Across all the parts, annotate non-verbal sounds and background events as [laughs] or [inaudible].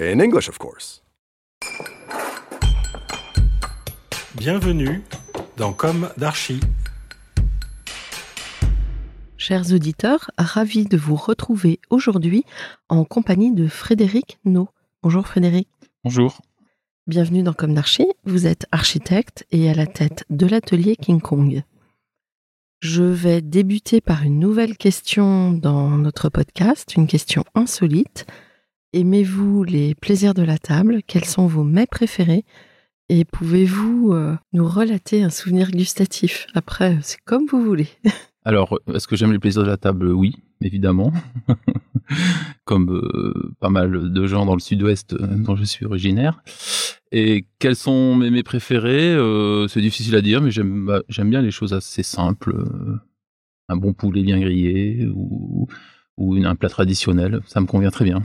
In English, of course. Bienvenue dans Comme d'Archi. Chers auditeurs, ravi de vous retrouver aujourd'hui en compagnie de Frédéric No. Bonjour Frédéric. Bonjour. Bienvenue dans Comme d'Archi. Vous êtes architecte et à la tête de l'atelier King Kong. Je vais débuter par une nouvelle question dans notre podcast, une question insolite. Aimez-vous les plaisirs de la table? Quels sont vos mets préférés? Et pouvez-vous euh, nous relater un souvenir gustatif? Après, c'est comme vous voulez. [laughs] Alors, est-ce que j'aime les plaisirs de la table? Oui, évidemment. [laughs] Comme euh, pas mal de gens dans le sud-ouest euh, dont je suis originaire. Et quels sont mes mets préférés? Euh, C'est difficile à dire, mais j'aime bah, bien les choses assez simples. euh, Un bon poulet bien grillé ou, un plat traditionnel, ça me convient très bien.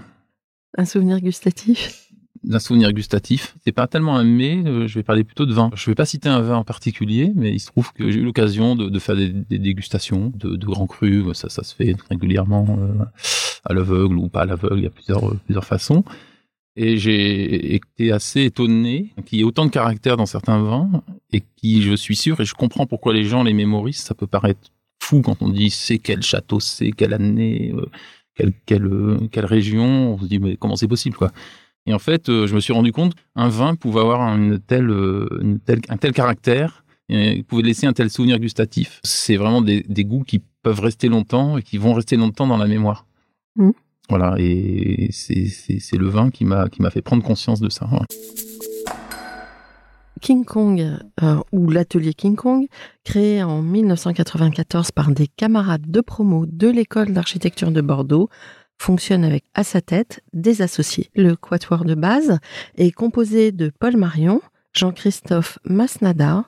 Un souvenir gustatif? D'un souvenir gustatif. C'est pas tellement un mets, euh, je vais parler plutôt de vin. Je vais pas citer un vin en particulier, mais il se trouve que j'ai eu l'occasion de, faire des, dégustations de, grands crus. Ça, ça se fait régulièrement euh, à l'aveugle ou pas à l'aveugle. Il y a plusieurs, euh, plusieurs façons. Et j'ai été assez étonné qu'il y ait autant de caractère dans certains vins et qui, je suis sûr, et je comprends pourquoi les gens les mémorisent. Ça peut paraître fou quand on dit c'est quel château, c'est quelle année, quelle, quelle, quelle région. On se dit mais comment c'est possible quoi. Et en fait, euh, je me suis rendu compte qu'un vin pouvait avoir une telle, euh, une telle, un tel caractère, et pouvait laisser un tel souvenir gustatif. C'est vraiment des, des goûts qui peuvent rester longtemps et qui vont rester longtemps dans la mémoire. Mm. Voilà, et c'est le vin qui m'a qui m'a fait prendre conscience de ça. King Kong, euh, ou l'atelier King Kong, créé en 1994 par des camarades de promo de l'école d'architecture de Bordeaux, fonctionne avec à sa tête des associés. Le quatuor de base est composé de Paul Marion, Jean-Christophe Masnada,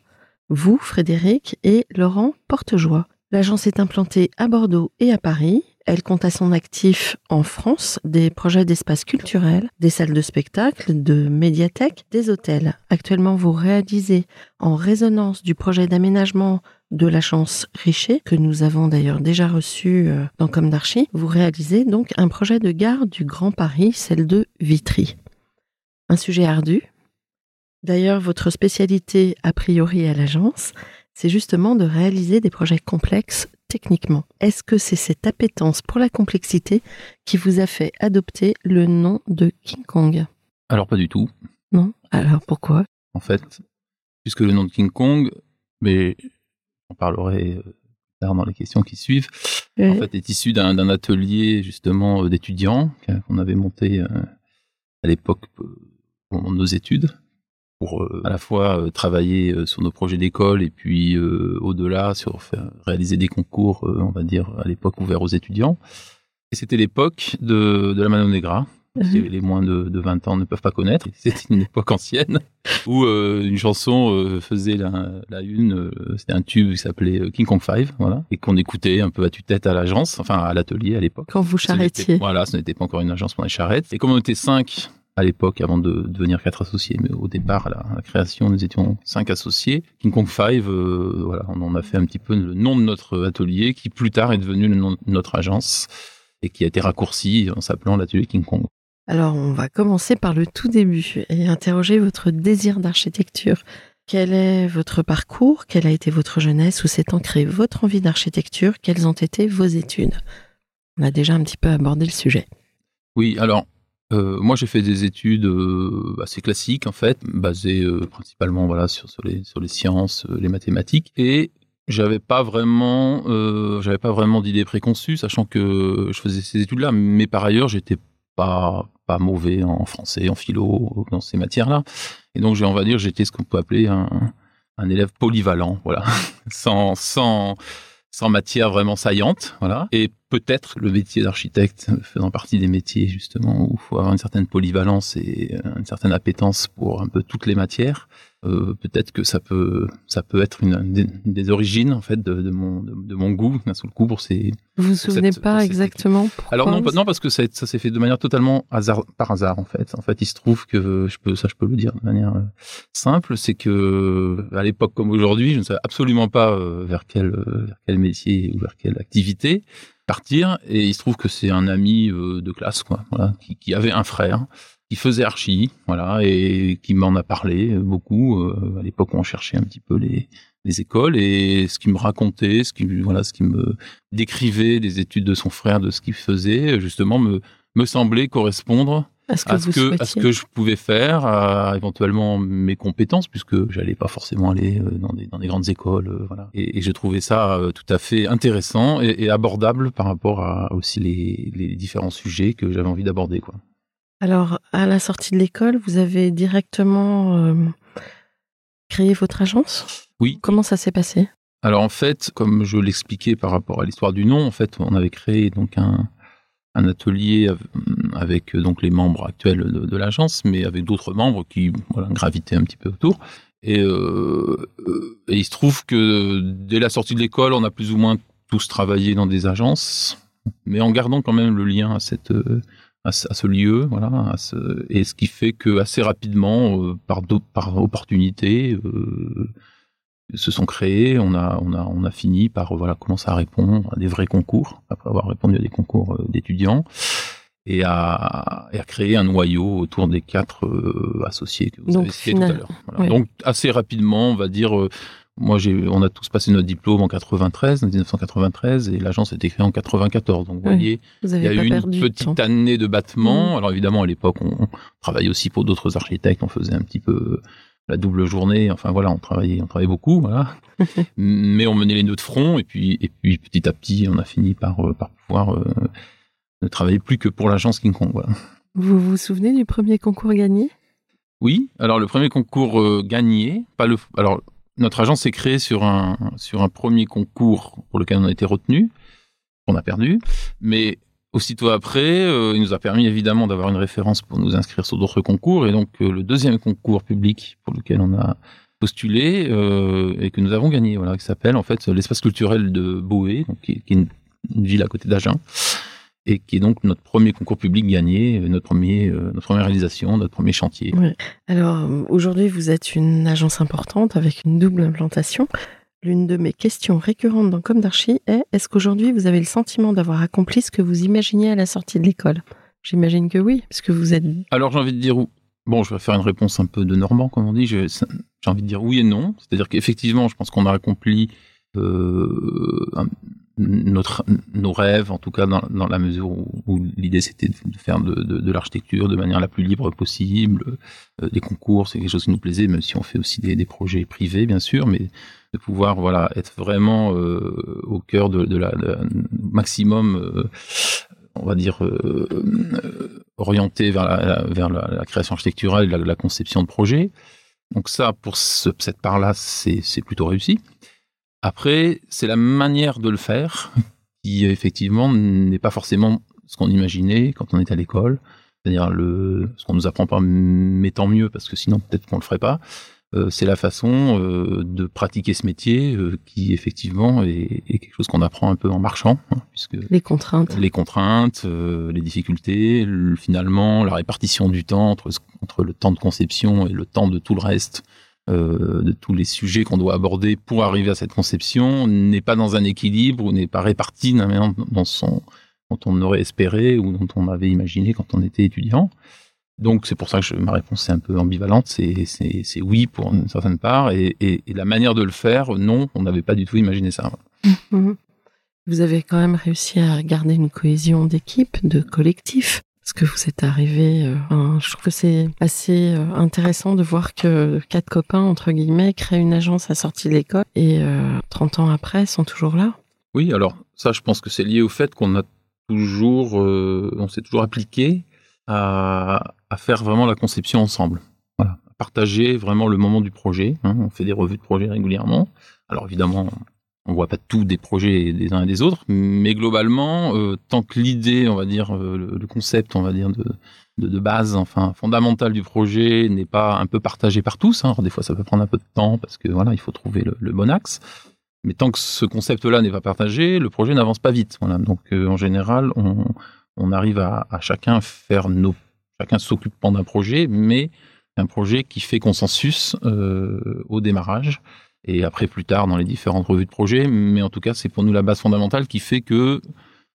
vous, Frédéric, et Laurent Portejoie. L'agence est implantée à Bordeaux et à Paris. Elle compte à son actif en France des projets d'espaces culturels, des salles de spectacle, de médiathèques, des hôtels. Actuellement, vous réalisez en résonance du projet d'aménagement de l'agence Richer, que nous avons d'ailleurs déjà reçu euh, dans Comme d'Archi, vous réalisez donc un projet de gare du Grand Paris, celle de Vitry. Un sujet ardu. D'ailleurs, votre spécialité a priori à l'agence, c'est justement de réaliser des projets complexes techniquement. Est-ce que c'est cette appétence pour la complexité qui vous a fait adopter le nom de King Kong? Alors pas du tout, Non? Alors pourquoi? En fait, puisque le nom de King Kong, mais j'en parlerai euh, tard dans les questions qui suivent, en fait, est issu d'un atelier justement euh, d'étudiants qu'on avait monté euh, à l'époque de nos études pour euh, à la fois euh, travailler euh, sur nos projets d'école et puis au-delà sur faire, réaliser des concours, on va dire à l'époque ouverts aux étudiants. Et c'était l'époque de, de la Mano Negra, Mhm. Les moins de, de 20 ans ne peuvent pas connaître. C'était une époque ancienne [laughs] où euh, une chanson euh, faisait la, la une. euh, C'était un tube qui s'appelait King Kong 5, voilà, et qu'on écoutait un peu à tue-tête à l'agence, enfin à l'atelier à l'époque. Quand vous charretiez. Voilà, ce n'était pas encore une agence pour les charrettes. Et comme on était cinq à l'époque, avant de devenir quatre associés, mais au départ, à la, à la création, nous étions cinq associés. King Kong 5, euh, voilà, on en a fait un petit peu le nom de notre atelier, qui plus tard est devenu le nom de notre agence et qui a été raccourci en s'appelant l'atelier King Kong. Alors, on va commencer par le tout début et interroger votre désir d'architecture. Quel est votre parcours? Quelle a été votre jeunesse? Où s'est ancrée votre envie d'architecture? Quelles ont été vos études? On a déjà un petit peu abordé le sujet. Oui, alors euh, moi j'ai fait des études euh, assez classiques en fait, basées euh, principalement voilà sur, les sciences, les mathématiques, et j'avais pas vraiment j'avais pas vraiment d'idées préconçues, sachant que je faisais ces études-là, mais par ailleurs j'étais pas pas mauvais en français, en philo, dans ces matières-là, et donc on va dire j'étais ce qu'on peut appeler un un élève polyvalent, voilà, [laughs] sans sans sans matière vraiment saillante, voilà. Et peut-être le métier d'architecte faisant partie des métiers justement où il faut avoir une certaine polyvalence et euh, une certaine appétence pour un peu toutes les matières. Euh, peut-être que ça peut ça peut être une, une des, origines en fait de, de mon de, de mon goût d'un seul coup pour ces Vous vous souvenez cette- pas exactement pourquoi alors non, pas- non parce que ça, ça s'est fait de manière totalement hasard, par hasard en fait. En fait, il se trouve que je peux ça je peux le dire de manière euh, simple, c'est que à l'époque comme aujourd'hui, je ne savais absolument pas euh, vers quel vers quel métier ou vers quelle activité partir. Et il se trouve que c'est un ami de classe quoi, voilà, qui, qui avait un frère qui faisait archi, voilà, et qui m'en a parlé euh, beaucoup euh, à l'époque où on cherchait un petit peu les les écoles et ce qu'il me racontait, ce qui voilà, ce qui me décrivait des études de son frère, de ce qu'il faisait, justement me me semblait correspondre à ce que à ce que souhaitiez à ce que je pouvais faire, à éventuellement mes compétences, puisque j'allais pas forcément aller euh, dans des dans des grandes écoles, euh, voilà. Et, et je trouvais ça euh, tout à fait intéressant et, et abordable par rapport à aussi les les différents sujets que j'avais envie d'aborder, quoi. Alors, à la sortie de l'école, vous avez directement euh, créé votre agence? Oui. Comment ça s'est passé? Alors en fait, comme je l'expliquais par rapport à l'histoire du nom, en fait, on avait créé donc un, un atelier av- avec euh, donc les membres actuels de, de l'agence, mais avec d'autres membres qui voilà, gravitaient un petit peu autour. Et, euh, et il se trouve que dès la sortie de l'école, on a plus ou moins tous travaillé dans des agences, mais en gardant quand même le lien à cette à ce, à ce lieu, voilà, à ce- et ce qui fait que assez rapidement, euh, par, par opportunité, euh, se sont créés. On a, on a, on a fini par euh, voilà commencer à répondre à des vrais concours après avoir répondu à des concours euh, d'étudiants et à, et à créer un noyau autour des quatre euh, associés que vous Donc, avez cités tout à l'heure. Voilà. Donc assez rapidement, on va dire. Moi, on a tous passé notre diplôme en 93, en 1993, et l'agence a été créée en 94. Donc, vous Oui. voyez, Vous il y a eu une petite année de battement. Mhm. Alors évidemment, à l'époque, on, on travaillait aussi pour d'autres architectes. On faisait un petit peu la double journée. Enfin voilà, on travaillait, on travaillait beaucoup, voilà. [laughs] Mais on menait les nœuds de front et puis et puis petit à petit, on a fini par euh, par pouvoir euh, ne travailler plus que pour l'agence King Kong. Voilà. Vous vous souvenez du premier concours gagné? Oui. Alors le premier concours euh, gagné, pas le. Alors notre agence s'est créée sur un sur un premier concours pour lequel on a été retenu, qu'on a perdu, mais aussitôt après, euh, il nous a permis évidemment d'avoir une référence pour nous inscrire sur d'autres concours. Et donc euh, le deuxième concours public pour lequel on a postulé euh, et que nous avons gagné, voilà, qui s'appelle en fait l'espace culturel de Boé, donc qui est une, une ville à côté d'Agen et qui est donc notre premier concours public gagné, euh, notre premier, euh, notre première réalisation, notre premier chantier. Alors, aujourd'hui, vous êtes une agence importante avec une double implantation. L'une de mes questions récurrentes dans Comme d'Archi est est-ce qu'aujourd'hui, vous avez le sentiment d'avoir accompli ce que vous imaginiez à la sortie de l'école? J'imagine que oui, puisque vous êtes. Alors j'ai envie de dire, bon, je vais faire une réponse un peu de Normand, comme on dit. J'ai j'ai envie de dire oui et non. C'est-à-dire qu'effectivement, je pense qu'on a accompli euh, un- notre, nos rêves, en tout cas dans, dans la mesure où, où l'idée c'était de faire de, de, de l'architecture de manière la plus libre possible. Euh, les concours, c'est quelque chose qui nous plaisait, même si on fait aussi des, des projets privés, bien sûr, mais de pouvoir voilà être vraiment euh, au cœur de, de la, maximum. euh, on va dire euh, orienté vers la, vers la, la création architecturale la, la conception de projet. Donc ça, pour ce- cette part-là, c'est c'est plutôt réussi. Après, c'est la manière de le faire [laughs] qui effectivement n'est pas forcément ce qu'on imaginait quand on est à l'école. c'est-à-dire le, ce qu'on nous apprend pas, mais tant mieux parce que sinon peut-être qu'on le ferait pas. Euh, c'est la façon euh, de pratiquer ce métier euh, qui effectivement est, est, quelque chose qu'on apprend un peu en marchant, hein, puisque les contraintes, les contraintes, les difficultés, le, finalement la répartition du temps entre, entre le temps de conception et le temps de tout le reste. De tous les sujets qu'on doit aborder pour arriver à cette conception n'est pas dans un équilibre ou n'est pas réparti dans son dont on aurait espéré ou dont on avait imaginé quand on était étudiant. Donc c'est pour ça que je, ma réponse est un peu ambivalente, c'est oui pour une certaine part, et, la manière de le faire, non, on n'avait pas du tout imaginé ça. [laughs] Vous avez quand même réussi à garder une cohésion d'équipe, de collectif, parce que vous êtes arrivé. Euh, je trouve que c'est assez euh, intéressant de voir que quatre copains entre guillemets créent une agence à sortie de l'école et euh, 30 ans après sont toujours là. Oui, alors ça, je pense que c'est lié au fait qu'on a toujours, euh, on s'est toujours appliqué à, faire vraiment la conception ensemble. Voilà, partager vraiment le moment du projet. Hein. On fait des revues de projet régulièrement. Alors évidemment, on voit pas tout des projets des uns et des autres, mais globalement, euh, tant que l'idée, on va dire, euh, le, concept, on va dire de, de, de, base, enfin fondamental du projet n'est pas un peu partagé par tous. Hein. Des fois, ça peut prendre un peu de temps parce que voilà, il faut trouver le, le bon axe. Mais tant que ce concept-là n'est pas partagé, le projet n'avance pas vite. Voilà. Donc euh, en général, on, on arrive à, à, chacun faire nos, chacun s'occupe d'un projet, mais un projet qui fait consensus euh, au démarrage et après plus tard dans les différentes revues de projet. Mais en tout cas, c'est pour nous la base fondamentale qui fait que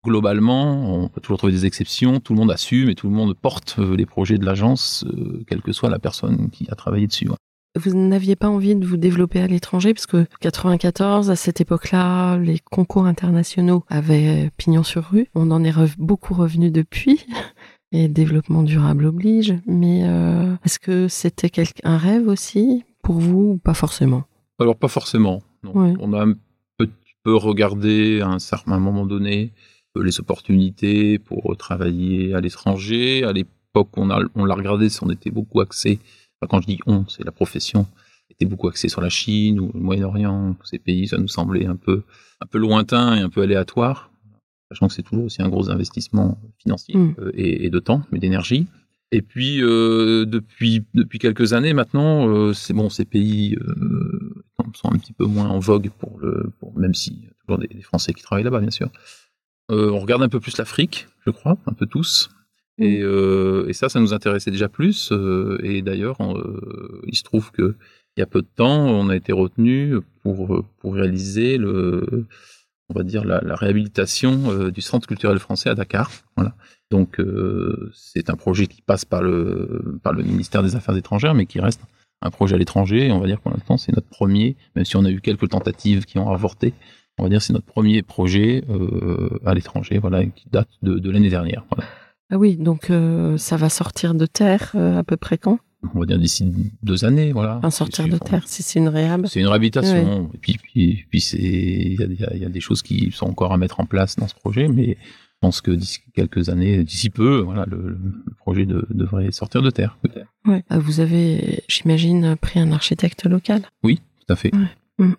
globalement, on peut toujours trouver des exceptions, tout le monde assume et tout le monde porte euh, les projets de l'agence, euh, quelle que soit la personne qui a travaillé dessus. Vous n'aviez pas envie de vous développer à l'étranger parce que 94 à cette époque-là, les concours internationaux avaient pignon sur rue. On en est beaucoup revenu depuis. [laughs] Et développement durable oblige. Mais euh, est-ce que c'était un rêve aussi pour vous ou pas forcément? Alors pas forcément. On a un petit peu regardé à un certain moment donné euh, les opportunités pour travailler à l'étranger. À l'époque, on, a, on l'a regardé si on était beaucoup axé quand je dis on, c'est la profession, était beaucoup axée sur la Chine ou le Moyen-Orient, tous ces pays, ça nous semblait un peu, un peu lointain et un peu aléatoire, sachant que c'est toujours aussi un gros investissement financier mm. euh, et, et, de temps, mais d'énergie. Et puis euh, depuis depuis quelques années maintenant, euh, c'est bon, ces pays euh, sont un petit peu moins en vogue pour le, pour, même si y a toujours des, des Français qui travaillent là-bas, bien sûr. Euh, on regarde un peu plus l'Afrique, je crois, un peu tous. Et, mmh. euh, et, ça, ça nous intéressait déjà plus. Euh, et d'ailleurs, il se trouve que il y a peu de temps, on a été retenu pour pour réaliser le, on va dire la, la réhabilitation euh, du Centre culturel français à Dakar. Voilà. Donc euh, c'est un projet qui passe par le par le ministère des Affaires étrangères, mais qui reste un projet à l'étranger. On va dire pour l'instant, c'est notre premier, même si on a eu quelques tentatives qui ont avorté. On va dire c'est notre premier projet à l'étranger, voilà, qui date de, de l'année dernière. Voilà. Ah oui, donc euh, ça va sortir de terre euh, à peu près quand? On va dire d'ici deux années, voilà. Un sortir de terre, si c'est une réhab. C'est une réhabilitation. Oui. Et puis, puis, puis c'est, il y, y a, des choses qui sont encore à mettre en place dans ce projet, mais pense que d'ici quelques années, d'ici peu, voilà, le, le projet de, devrait sortir de terre. Ouais. Ah, vous avez, j'imagine, pris un architecte local. Oui, tout à fait. Ouais. Mmh.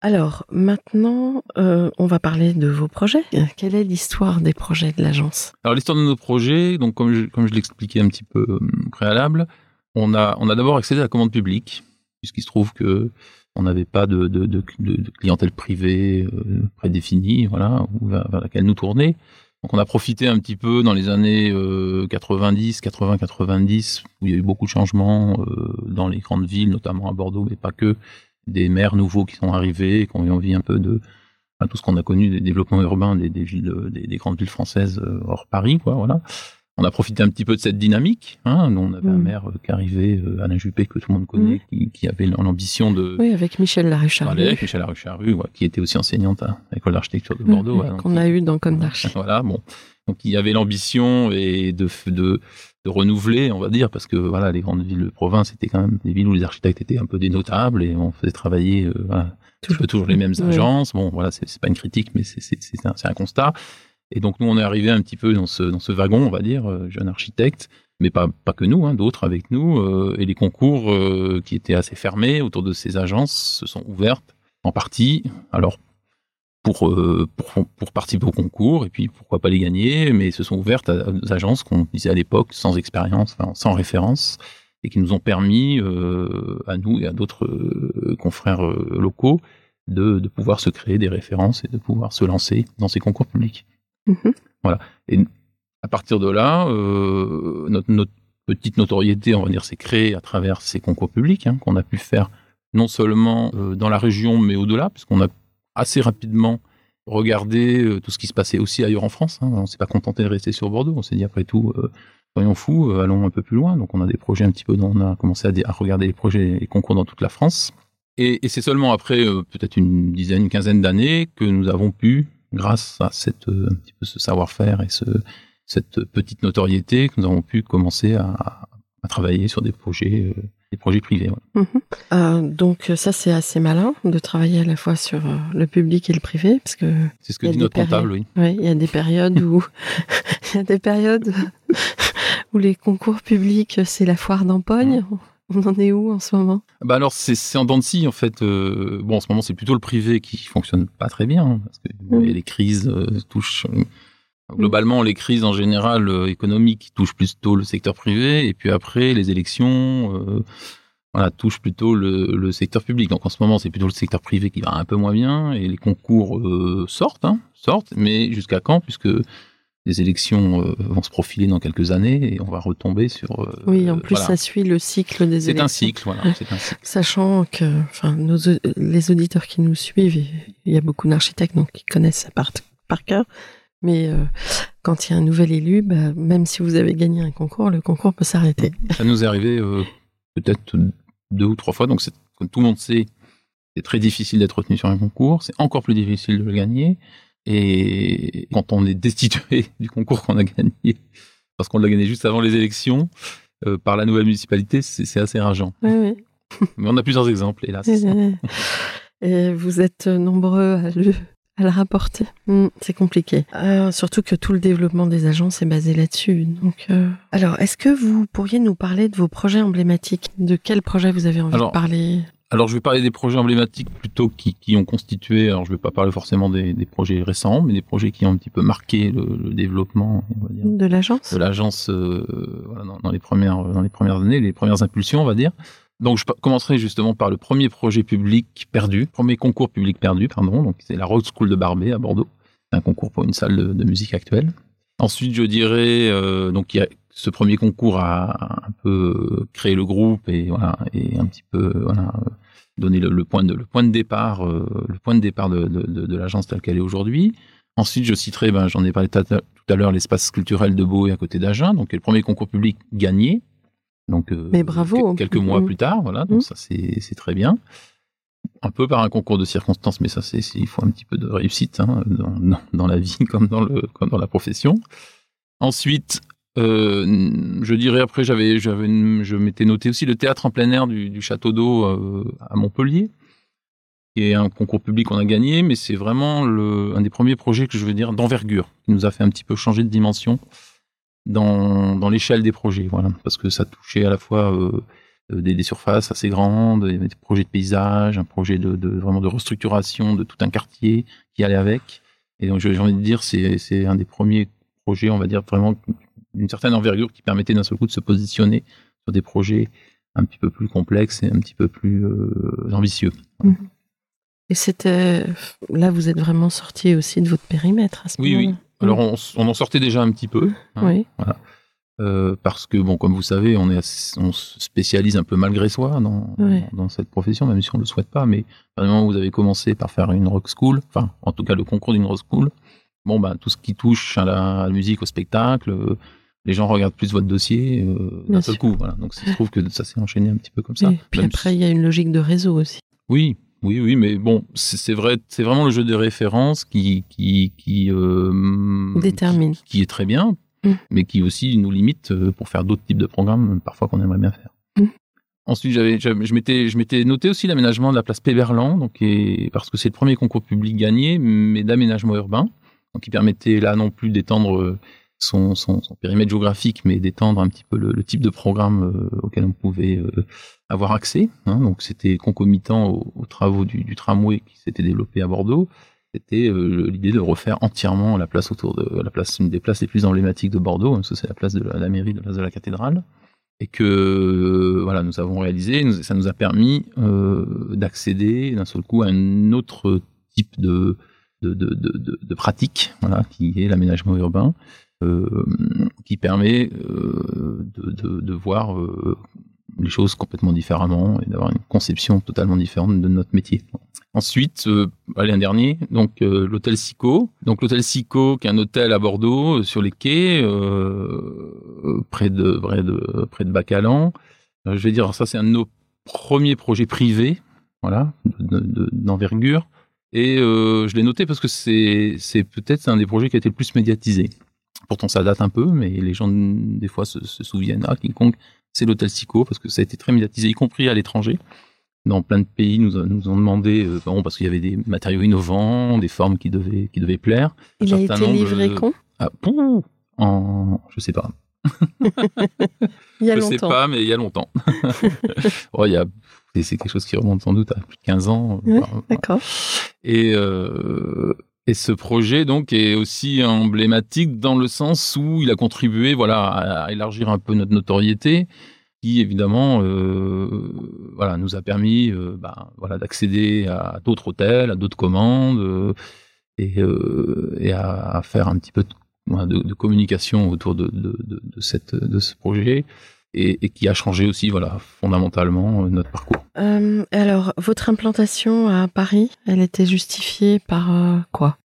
Alors maintenant, euh, on va parler de vos projets. Quelle est l'histoire des projets de l'agence? Alors l'histoire de nos projets, donc comme je, comme je l'expliquais un petit peu euh, préalable, on a, on a d'abord accédé à la commande publique, puisqu'il se trouve que on n'avait pas de, de, de, de, clientèle privée euh, prédéfinie, voilà, vers, vers, laquelle nous tourner. Donc on a profité un petit peu dans les années euh, 90, 80, 90, où il y a eu beaucoup de changements euh, dans les grandes villes, notamment à Bordeaux, mais pas que, des maires nouveaux qui sont arrivés, qui ont eu envie un peu de tout ce qu'on a connu des développements urbains des, villes, des, des, grandes villes françaises euh, hors Paris, quoi, voilà. On a profité un petit peu de cette dynamique. Hein. Nous, on avait mmh. un maire qui arrivait, euh, Alain Juppé, que tout le monde connaît, mmh. qui, qui, avait l'ambition de... Oui, avec Michel Larucharru. avec Michel Larucharru, ouais, qui était aussi enseignante à l'école d'architecture de Bordeaux. Mmh, ouais, Qu'on a eu dans Comme [laughs] d'Archi. Voilà, bon. Donc, il y avait l'ambition et de, de, de renouveler, on va dire, parce que voilà, les grandes villes de province étaient quand même des villes où les architectes étaient un peu des notables et on faisait travailler euh, voilà, toujours, toujours les mêmes [laughs] agences. Bon, voilà, c'est pas une critique, mais c'est un, un constat. Et donc nous, on est arrivé un petit peu dans ce, dans ce wagon, on va dire, euh, jeune architecte, mais pas, pas que nous, hein, d'autres avec nous. Euh, et les concours euh, qui étaient assez fermés autour de ces agences se sont ouvertes en partie. Alors pour, euh, pour, pour participer au concours et puis pourquoi pas les gagner, mais se sont ouvertes à, des agences qu'on disait à l'époque sans expérience, enfin, sans référence, et qui nous ont permis, euh, à nous et à d'autres confrères locaux, de, de pouvoir se créer des références et de pouvoir se lancer dans ces concours publics. Mhm. Voilà. Et à partir de là, euh, notre, petite notoriété, on va dire, s'est créée à travers ces concours publics hein, qu'on a pu faire non seulement euh, dans la région, mais au-delà, puisqu'on a assez rapidement regardé euh, tout ce qui se passait aussi ailleurs en France. Hein. On s'est pas contenté de rester sur Bordeaux. On s'est dit après tout, soyons fous, allons un peu plus loin. Donc on a des projets un petit peu, dans- on a commencé à, regarder les projets, les concours dans toute la France. Et, et c'est seulement après peut-être une dizaine, une quinzaine d'années que nous avons pu, grâce à cette, euh, un petit peu ce savoir-faire et ce, cette petite notoriété, que nous avons pu commencer à, à travailler sur des projets, euh, des projets privés. voilà. Euh, donc ça c'est assez malin de travailler à la fois sur euh, le public et le privé parce que C'est ce que dit notre comptable, oui. ouais, il y a des périodes où [laughs] il y a des périodes [laughs] où les concours publics c'est la foire d'empoigne. [laughs] On en est où en ce moment? Bah alors c'est en dents de scie en fait. Euh, bon en ce moment c'est plutôt le privé qui fonctionne pas très bien hein, parce que bon, Mm. les crises euh, touchent euh, globalement les crises en général euh, économiques touchent plutôt le secteur privé et puis après les élections voilà touchent plutôt le, le secteur public. Donc en ce moment c'est plutôt le secteur privé qui va un peu moins bien et les concours sortent hein, sortent mais jusqu'à quand? Puisque les élections euh, vont se profiler dans quelques années et on va retomber sur euh, Oui, en plus voilà. ça suit le cycle des c'est élections. un cycle voilà c'est un cycle. [laughs] Sachant que, enfin, nos, les auditeurs qui nous suivent, il y a beaucoup d'architectes donc qui connaissent ça par, par cœur. Mais euh, quand il y a un nouvel élu, bah, même si vous avez gagné un concours, le concours peut s'arrêter. Ça nous est arrivé peut-être deux ou trois fois. Donc, comme tout le monde sait, c'est très difficile d'être retenu sur un concours. C'est encore plus difficile de le gagner. Et quand on est destitué [laughs] du concours qu'on a gagné, parce qu'on l'a gagné juste avant les élections, euh, par la nouvelle municipalité, c'est assez rageant. Oui, oui. [laughs] Mais on a plusieurs exemples, hélas. Et vous êtes nombreux à le, à le rapporter. Hmm, c'est compliqué. Euh, surtout que tout le développement des agences est basé là-dessus. Donc, euh, alors, est-ce que vous pourriez nous parler de vos projets emblématiques? De quel projet vous avez envie Alors, de parler? Alors, je vais parler des projets emblématiques plutôt qui, qui ont constitué. Alors, je vais pas parler forcément des, des projets récents, mais des projets qui ont un petit peu marqué le, le développement, on va dire, de l'agence de l'agence euh, voilà, dans, dans les premières dans les premières années, les premières impulsions, on va dire. Donc, je commencerai justement par le premier projet public perdu, premier concours public perdu, pardon. Donc, c'est la Road School de Barbet à Bordeaux. C'est un concours pour une salle de, de musique actuelle. Ensuite, je dirais euh, donc il y a ce premier concours a un peu créé le groupe et voilà et un petit peu voilà euh, donné le, le point de le point de départ euh, le point de départ de, de, de, de l'agence telle qu'elle est aujourd'hui. Ensuite, je citerai, ben, j'en ai parlé tout à- l'heure, l'espace culturel de Beau et à côté d'Agen, donc le premier concours public gagné. Donc, euh, Mais bravo. quel- quelques mois Mhm. plus tard, voilà, donc ça c'est c'est très bien. Un peu par un concours de circonstances, mais ça c'est il faut un petit peu de réussite hein, dans, la vie [laughs] comme dans la profession. Ensuite, euh, je dirais après j'avais je m'étais noté aussi le théâtre en plein air du, château d'eau euh, à Montpellier qui est un concours public qu'on a gagné, mais c'est vraiment un des premiers projets que je veux dire d'envergure, qui nous a fait un petit peu changer de dimension dans, l'échelle des projets, voilà, parce que ça touchait à la fois euh, des, des surfaces assez grandes, il y avait des projets de paysage, un projet de, de vraiment de restructuration de tout un quartier qui allait avec, et donc j'ai envie de dire c'est c'est un des premiers projets, on va dire vraiment d'une certaine envergure qui permettait d'un seul coup de se positionner sur des projets un petit peu plus complexes et un petit peu plus euh, ambitieux. Et c'était. Là, vous êtes vraiment sorti aussi de votre périmètre à ce Oui, oui. moment-là. Alors on, en sortait déjà un petit peu. hein, Oui. Euh, parce que bon, comme vous savez, on est on se spécialise un peu malgré soi dans, Ouais. dans, cette profession, même si on le souhaite pas. Mais où vous avez commencé par faire une rock school, enfin en tout cas le concours d'une rock school, bon ben tout ce qui touche à la, à la musique, au spectacle, euh, les gens regardent plus votre dossier euh, d'un seul coup. Voilà. Donc il se trouve que ça s'est enchaîné un petit peu comme ça. Et puis Même après, si- il y a une logique de réseau aussi. oui, oui, oui, mais bon, c'est c'est vrai, c'est vraiment le jeu de référence qui qui qui euh, Détermine. qui, qui est très bien, Mm. mais qui aussi nous limite euh, pour faire d'autres types de programmes parfois qu'on aimerait bien faire. Mm. Ensuite, j'avais, je m'étais, je m'étais noté aussi l'aménagement de la place Péberlan, donc et, parce que c'est le premier concours public gagné, mais d'aménagement urbain, donc qui permettait là non plus d'étendre euh, son, son, son périmètre géographique, mais d'étendre un petit peu le, le type de programme euh, auquel on pouvait euh, avoir accès. hein. donc c'était concomitant aux, aux travaux du, du tramway qui s'était développé à Bordeaux. C'était euh, l'idée de refaire entièrement la place autour de la place, une des places les plus emblématiques de Bordeaux, parce que c'est la place de la, mairie, de la place de la cathédrale, et que euh, voilà, nous avons réalisé, ça nous a permis euh, d'accéder d'un seul coup à un autre type de de, de, de, de pratique, voilà, qui est l'aménagement urbain, qui permet de, de, voir les choses complètement différemment et d'avoir une conception totalement différente de notre métier. Ensuite, euh, allez un dernier, donc euh, l'hôtel Sico. Donc l'hôtel Sico, qui est un hôtel à Bordeaux, euh, sur les quais, euh, près de près de près de Bacalan. je vais dire, ça c'est un de nos premiers projets privés, voilà, d'envergure. Et je l'ai noté parce que c'est c'est peut-être un des projets qui a été le plus médiatisé. Pourtant, ça date un peu, mais les gens des fois se, souviennent. Ah, King Kong, c'est l'hôtel Sico parce que ça a été très médiatisé, y compris à l'étranger dans plein de pays nous, nous ont demandé, euh, bon, parce qu'il y avait des matériaux innovants, des formes qui devaient, qui devaient plaire. Il a été livré quand? Ah, en, Je sais pas. [laughs] il y a je longtemps. sais pas, mais il y a longtemps. [laughs] oh, il y a, c'est quelque chose qui remonte sans doute à plus de 15 ans. D'accord. Et, euh, et ce projet donc est aussi emblématique dans le sens où il a contribué, voilà, à élargir un peu notre notoriété qui évidemment euh, voilà nous a permis euh, bah, voilà d'accéder à d'autres hôtels, à d'autres commandes euh, et, et à, faire un petit peu de, de, communication autour de, de, cette de ce projet. Et, et, qui a changé aussi, voilà, fondamentalement notre parcours. alors, votre implantation à Paris, elle était justifiée par quoi?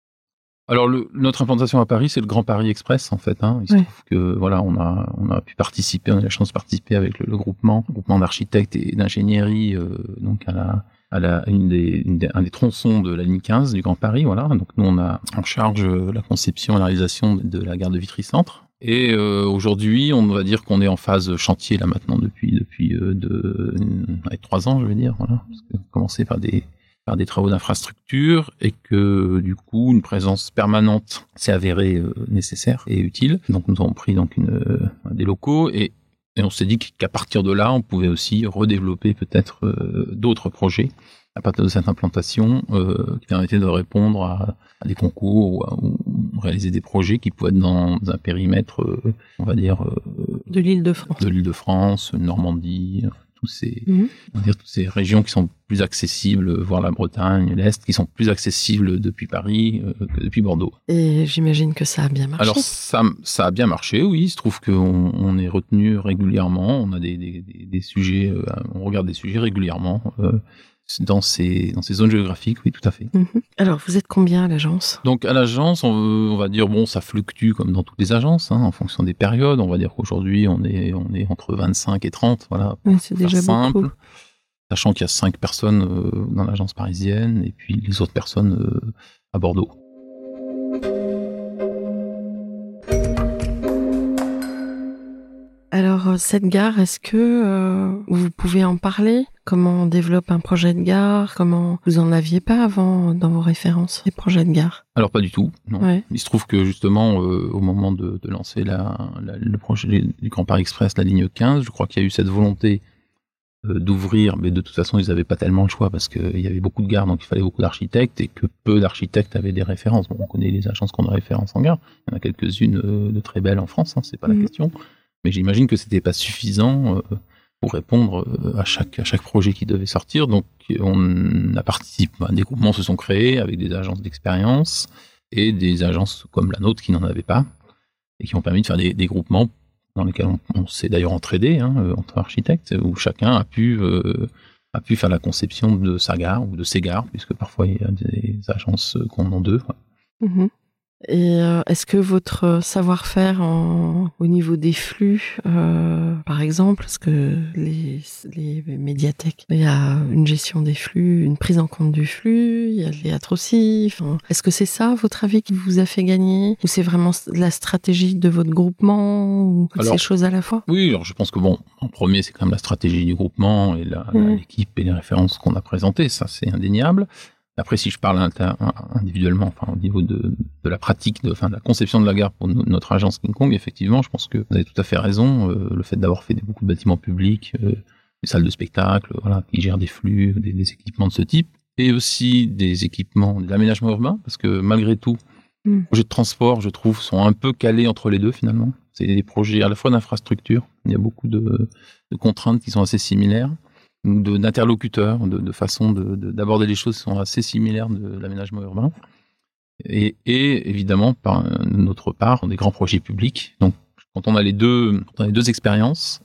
Alors le, notre implantation à Paris, c'est le Grand Paris Express en fait. Hein. Il se trouve que voilà, on a on a pu participer, on a eu la chance de participer avec le, groupement, groupement d'architectes et d'ingénierie, euh, donc à la à la une des, un des tronçons de la ligne 15 du Grand Paris. Voilà, donc nous on a en charge la conception et la réalisation de la gare de Vitry Centre. Et euh, aujourd'hui, on va dire qu'on est en phase chantier là maintenant depuis depuis euh, de, trois ans, je vais dire. Voilà, parce que commencer par des des travaux d'infrastructure et que du coup une présence permanente s'est avérée euh, nécessaire et utile. Donc nous avons pris donc une, euh, des locaux et, et on s'est dit qu'à partir de là on pouvait aussi redévelopper peut-être euh, d'autres projets à partir de cette implantation qui permettait de répondre à, des concours ou, réaliser des projets qui pouvaient être dans un périmètre on va dire de l'île de France de l'île de France Normandie tous ces, mhm. dire, toutes ces régions qui sont plus accessibles, voire la Bretagne, l'Est, qui sont plus accessibles depuis Paris euh, que depuis Bordeaux. Et j'imagine que ça a bien marché. Alors ça, ça a bien marché, oui. Il se trouve qu'on on est retenu régulièrement. On a des, des, des, sujets, euh, on regarde des sujets régulièrement. Euh, dans ces, dans ces zones géographiques, oui, tout à fait. Mhm. Alors, vous êtes combien à l'agence? Donc, à l'agence, on, on, va dire, bon, ça fluctue comme dans toutes les agences, hein, en fonction des périodes. On va dire qu'aujourd'hui, on est, on est entre 25 et 30, voilà. c'est déjà simple. Beaucoup. Sachant qu'il y a 5 personnes euh, dans l'agence parisienne et puis les autres personnes euh, à Bordeaux. Cette gare, est-ce que euh, vous pouvez en parler? Comment on développe un projet de gare? Comment vous en aviez pas avant dans vos références, les projets de gare? Alors, pas du tout. Non. Il se trouve que justement, euh, au moment de, de lancer la, la, le projet du Grand Paris Express, la ligne 15, je crois qu'il y a eu cette volonté d'ouvrir, mais de toute façon, ils n'avaient pas tellement le choix parce qu'il y avait beaucoup de gares, donc il fallait beaucoup d'architectes et que peu d'architectes avaient des références. Bon, on connaît les agences qu'on a références en gare. Il y en a quelques-unes de très belles en France, hein, c'est pas la mhm. question. Mais j'imagine que c'était pas suffisant euh, pour répondre euh, à chaque projet qui devait sortir. Donc on a participé, des groupements se sont créés avec des agences d'expérience et des agences comme la nôtre qui n'en avaient pas et qui ont permis de faire des, groupements dans lesquels on, s'est d'ailleurs entraidé hein, euh, entre architectes où chacun a pu a pu faire la conception de sa gare ou de ses gares puisque parfois il y a des agences qu'on en deux. Et euh, est-ce que votre savoir-faire au niveau des flux, euh, par exemple, parce que les, les, médiathèques, il y a une gestion des flux, une prise en compte du flux, il y a le théâtre aussi. est-ce que c'est ça, votre avis, qui vous a fait gagner? Ou c'est vraiment la stratégie de votre groupement Ou toutes ces choses à la fois? Oui, alors je pense que bon, en premier, c'est quand même la stratégie du groupement et l'équipe et les références qu'on a présentées, ça c'est indéniable. Après, si je parle individuellement, enfin, au niveau de, de la pratique, de, enfin, de la conception de la gare pour notre agence King Kong, effectivement, je pense que vous avez tout à fait raison. Euh, le fait d'avoir fait beaucoup de bâtiments publics, euh, des salles de spectacle, voilà, qui gèrent des flux, des, des, équipements de ce type, et aussi des équipements, de l'aménagement urbain, parce que malgré tout, Mm. les projets de transport, je trouve, sont un peu calés entre les deux finalement. C'est des projets à la fois d'infrastructure, il y a beaucoup de, de contraintes qui sont assez similaires, d'interlocuteurs, de, de façon de- de- d'aborder les choses qui sont assez similaires de l'aménagement urbain. Et, évidemment, par notre part, des grands projets publics. Donc, quand on a les deux, on les deux expériences,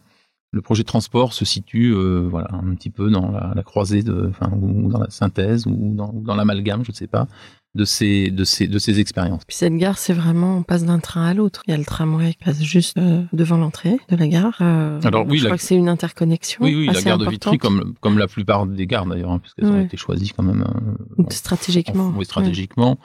le projet de transport se situe, euh, voilà, un petit peu dans la, croisée de, enfin, ou dans la synthèse, ou dans l'amalgame, je ne sais pas, de ces, de ces, de ces expériences. Puis cette gare, c'est vraiment, on passe d'un train à l'autre. Il y a le tramway qui passe juste euh, devant l'entrée de la gare. Euh, Alors oui, je la- crois que c'est une interconnexion. Oui, oui, la gare de Vitry, comme, comme la plupart des gares d'ailleurs, hein, puisqu'elles ont Ouais. été choisies quand même. euh, stratégiquement. Oui, stratégiquement.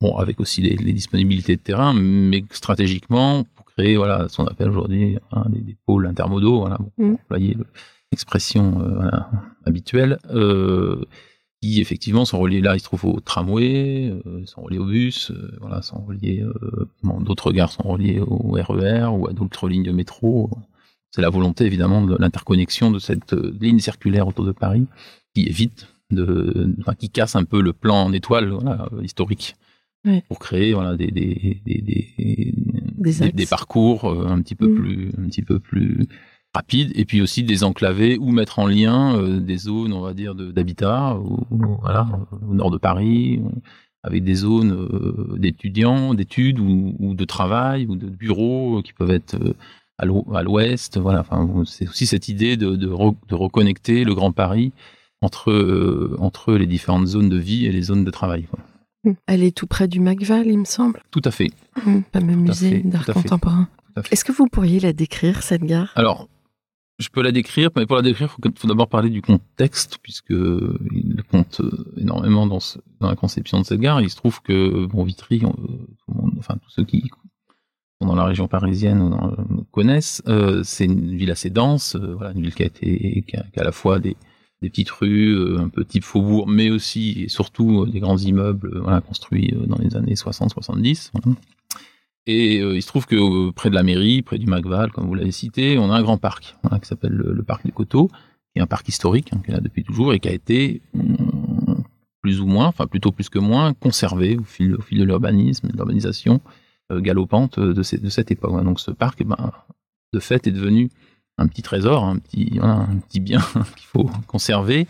Bon, avec aussi les, les disponibilités de terrain, mais stratégiquement, pour créer voilà, ce qu'on appelle aujourd'hui hein, des, des pôles intermodaux, voilà, bon, pour Mm. employer le- l'expression euh, voilà, habituelle, euh, qui effectivement sont reliés là, ils se trouvent au tramway, euh, sont reliés au bus, euh, voilà, sont reliés, euh, bon, d'autres gares sont reliées au RER ou à d'autres lignes de métro. C'est la volonté évidemment de l'interconnexion de cette ligne circulaire autour de Paris qui évite de, enfin, qui casse un peu le plan en étoile voilà, historique Ouais. pour créer voilà des des des, des, Des des- axes. des parcours un petit peu Mm. plus un petit peu plus rapides et puis aussi désenclaver ou mettre en lien euh, des zones on va dire d'habitat voilà au nord de Paris avec des zones euh, d'étudiants d'études ou, ou de travail ou de bureaux qui peuvent être euh, à l'o- à l'ouest voilà enfin c'est aussi cette idée de, de, re- de reconnecter le Grand Paris entre entre les différentes zones de vie et les zones de travail quoi. Mm. Elle est tout près du Macval, il me semble. tout à fait Mm, fameux musée fait, d'art contemporain. Est-ce que vous pourriez la décrire, cette gare? Alors, je peux la décrire, mais pour la décrire, il faut, d'abord parler du contexte, puisque il compte euh, énormément dans, la conception de cette gare. Il se trouve que bon, Vitry, euh, enfin tous ceux qui sont dans la région parisienne connaissent, euh, c'est une ville assez dense, euh, voilà, une ville qui a été, qui a, à la fois des, petites rues, euh, un type faubourg, mais aussi et surtout euh, des grands immeubles, euh, construits euh, dans les années 60-70. voilà. Et euh, il se trouve que euh, près de la mairie, près du Macval, comme vous l'avez cité, on a un grand parc voilà, qui s'appelle le, parc des Coteaux, qui est un parc historique, hein, qui est là depuis toujours et qui a été hum, plus ou moins, enfin plutôt plus que moins, conservé au fil, de l'urbanisme, de l'urbanisation euh, galopante de, ces- de cette époque. Donc ce parc, eh ben, de fait, est devenu un petit trésor, un petit, un petit bien [laughs] qu'il faut conserver.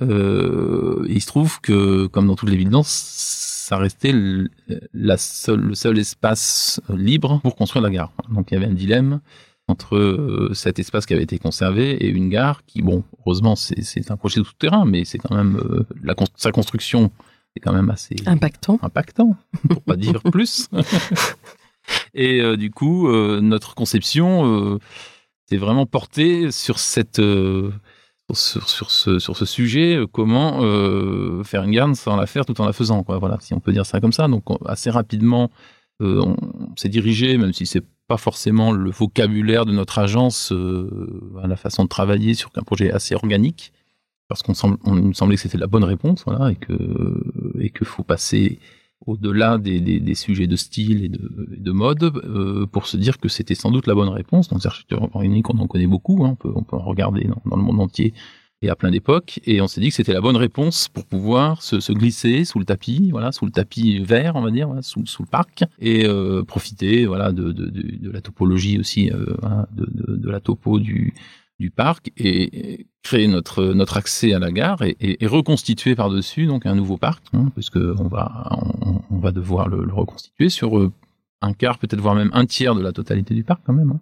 Il se trouve que, comme dans toutes les villes ça restait le, la seule, le seul espace libre pour construire la gare. Donc il y avait un dilemme entre euh, cet espace qui avait été conservé et une gare qui, bon, heureusement, c'est c'est un projet de tout-terrain, mais c'est quand même euh, la, sa construction est quand même assez Impactant. impactant, pour pas dire [laughs] plus. Et euh, du coup, euh, notre conception s'est vraiment portée sur cette sur, ce, sur ce sujet, euh, comment euh, faire une garde sans la faire tout en la faisant. Voilà, si on peut dire ça comme ça. Donc on- assez rapidement, euh, on, s'est dirigé, même si c'est pas forcément le vocabulaire de notre agence, à la façon de travailler sur un projet assez organique, parce qu'on semble, on, me semblait que c'était la bonne réponse, voilà, et que et que faut passer au-delà des, des, des sujets de style et de, de mode euh, pour se dire que c'était sans doute la bonne réponse. Donc, l'architecture organique, on en connaît beaucoup, hein, on, peut, on peut en regarder dans, dans le monde entier et à plein d'époques. Et on s'est dit que c'était la bonne réponse pour pouvoir se, se glisser sous le tapis, voilà, sous le tapis vert, on va dire, voilà, sous, sous le parc, et euh, profiter, voilà, de, de, de, de la topologie aussi, euh, de, de la topo du du parc et créer notre notre accès à la gare et, reconstituer par dessus donc un nouveau parc hein, puisque on va on, va devoir le, reconstituer sur euh, un quart peut-être voire même un tiers de la totalité du parc quand même hein.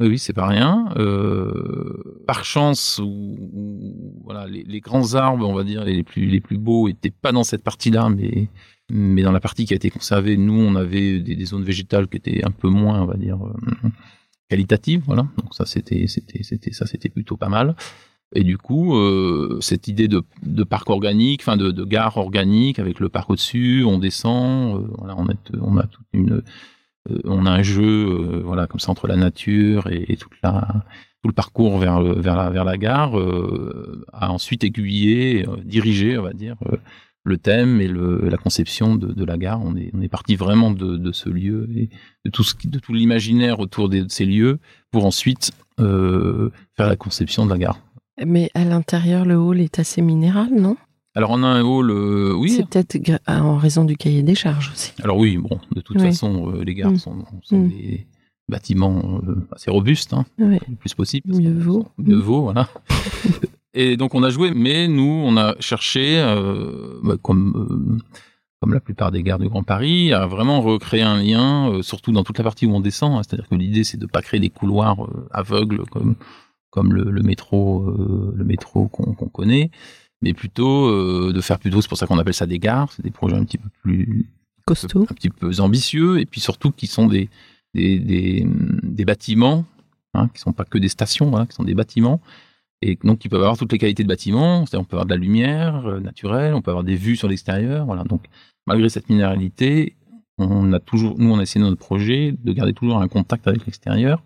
oui, c'est pas rien. Euh, par chance ou- voilà les, grands arbres on va dire les plus les plus beaux étaient pas dans cette partie là mais mais dans la partie qui a été conservée nous on avait des, des zones végétales qui étaient un peu moins on va dire euh, qualitatives voilà. Donc ça c'était c'était c'était ça c'était plutôt pas mal et du coup, euh, cette idée de, parc organique, enfin de, gare organique avec le parc au-dessus, on descend, euh, on a, toute une, euh, on a un jeu, voilà, comme ça entre la nature et, tout le parcours vers la, gare, a ensuite aiguillé, dirigé, on va dire, le thème et la conception de, la gare. On est, parti vraiment de, ce lieu et de tout l'imaginaire autour de, ces lieux pour ensuite faire la conception de la gare. Mais à l'intérieur, le hall est assez minéral, non? Alors on a un hall, euh, oui. C'est peut-être gra- en raison du cahier des charges aussi. Alors oui, bon, de toute Oui. façon, euh, les gares Mm. sont, sont Mm. des bâtiments euh, assez robustes, hein, le plus possible. Mieux vaut. Mieux Mm. vaut, voilà. [laughs] Et donc on a joué, mais nous, on a cherché, bah, comme, comme la plupart des gares de Grand Paris, à vraiment recréer un lien, surtout dans toute la partie où on descend. hein. C'est-à-dire que l'idée, c'est de pas créer des couloirs aveugles comme, comme le, le métro, euh, le métro qu'on qu'on connaît, mais plutôt euh, de faire plutôt, c'est pour ça qu'on appelle ça des gares, c'est des projets un petit peu plus Costaud. un petit peu ambitieux et puis surtout qui sont des des, des, des bâtiments hein, qui sont pas que des stations voilà, qui sont des bâtiments et donc qui peuvent avoir toutes les qualités de bâtiments c'est-à-dire on peut avoir de la lumière euh, naturelle on peut avoir des vues sur l'extérieur voilà donc malgré cette minéralité on a toujours nous on a essayé dans notre projet de garder toujours un contact avec l'extérieur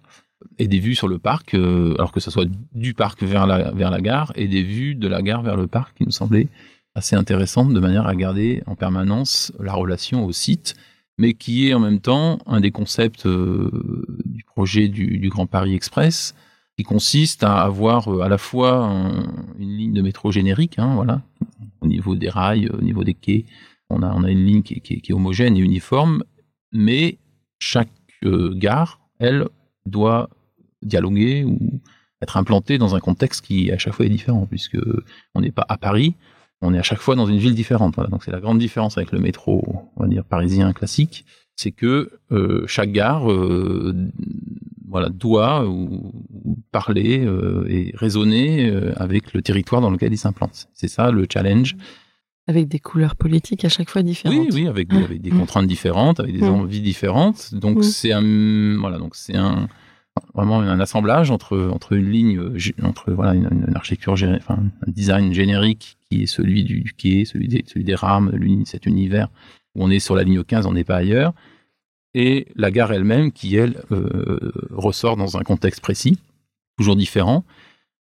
et des vues sur le parc euh, alors que ce soit du parc vers la vers la gare et des vues de la gare vers le parc qui nous semblaient assez intéressante de manière à garder en permanence la relation au site, mais qui est en même temps un des concepts euh, du projet du, Grand Paris Express, qui consiste à avoir euh, à la fois un- une ligne de métro générique, hein, voilà, au niveau des rails, au niveau des quais, on a, on a une ligne qui qui est- homogène et uniforme, mais chaque gare, elle, doit dialoguer ou être implantée dans un contexte qui à chaque fois est différent, puisque on n'est pas à Paris, on est à chaque fois dans une ville différente. Voilà. Donc c'est la grande différence avec le métro, on va dire parisien classique, c'est que euh, chaque gare, euh, voilà, doit ou, parler euh, et raisonner avec le territoire dans lequel il s'implante. C'est ça le challenge. Avec des couleurs politiques à chaque fois différentes. Oui, oui, avec des, avec des Mm. contraintes différentes, avec des Mm. envies différentes. Donc Mm. c'est un, voilà, donc c'est un vraiment un assemblage entre entre une ligne, euh, entre voilà une, une architecture, enfin un design générique qui est celui du, du quai, celui des celui des rames, cet univers où on est sur la ligne 15, on n'est pas ailleurs, et la gare elle-même qui elle euh, ressort dans un contexte précis, toujours différent,